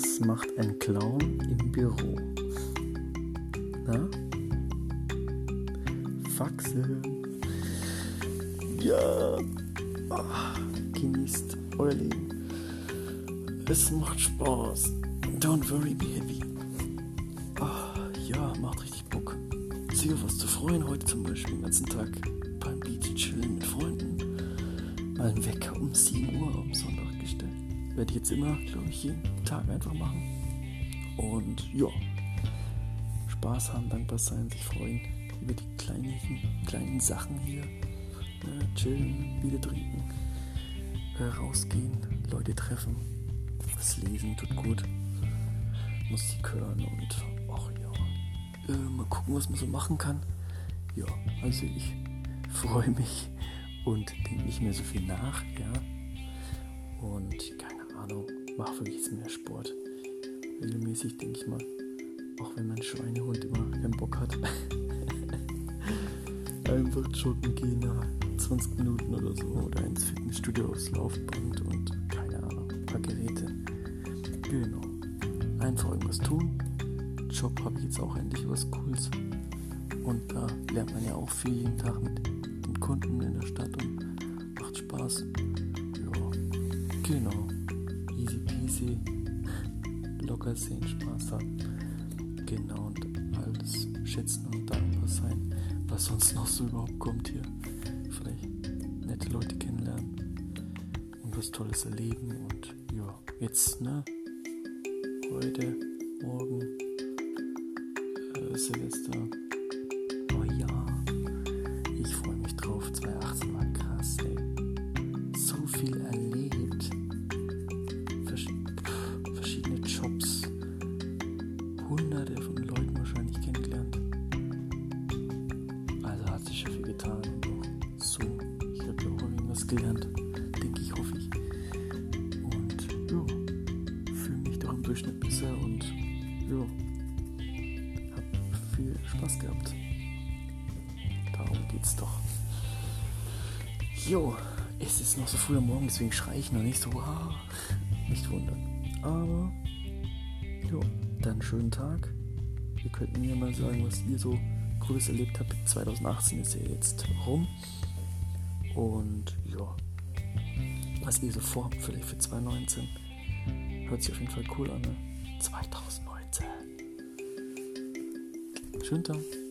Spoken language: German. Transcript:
Was macht ein Clown im Büro? Na? Faxen. Ja. Ach, genießt euer Leben. Es macht Spaß. Don't worry, be heavy. Ach, ja, macht richtig Bock. Sich auf was zu freuen heute zum Beispiel den ganzen Tag beim Beach chillen mit Freunden. Mal Wecker um 7 Uhr am Sonntag. Werde ich jetzt immer, glaube ich, jeden Tag einfach machen. Und ja, Spaß haben, dankbar sein, sich freuen über die kleinen, kleinen Sachen hier. Ne, chillen, Bier trinken, äh, rausgehen, Leute treffen, was lesen, tut gut. Musik hören und ach ja, äh, mal gucken, was man so machen kann. Ja, also ich freue mich und denke nicht mehr so viel nach, ja. Mache wirklich mehr Sport. Regelmäßig denke ich mal, auch wenn mein Schweinehund immer keinen Bock hat. Einfach joggen gehen nach 20 Minuten oder so oder ins Fitnessstudio aufs Laufband und keine Ahnung, ein paar Geräte. Genau. Einfach irgendwas tun. Job habe ich jetzt auch endlich was Cooles. Und da lernt man ja auch viel jeden Tag mit den Kunden in der Stadt und macht Spaß. Ja, genau. Peasy. Locker sehen, Spaß haben. Genau, und alles schätzen und dankbar sein, was sonst noch so überhaupt kommt hier. Vielleicht nette Leute kennenlernen und was Tolles erleben. Und ja, jetzt, ne? Heute, morgen, äh, Silvester. Irgendwas gelernt. Denke ich, hoffe ich. Und ja, fühle mich doch im Durchschnitt besser und ja, habe viel Spaß gehabt. Darum geht's doch. Jo, es ist noch so früh am Morgen, deswegen schreie ich noch nicht so. Wow, nicht wundern. Aber, jo, dann schönen Tag. Ihr könnt mir mal sagen, was ihr so Cooles erlebt habt. 2018 ist ja jetzt rum. Und ja, was ihr so vorhabt, vielleicht für 2019. Hört sich auf jeden Fall cool an. Ne? 2019. Schönen Tag.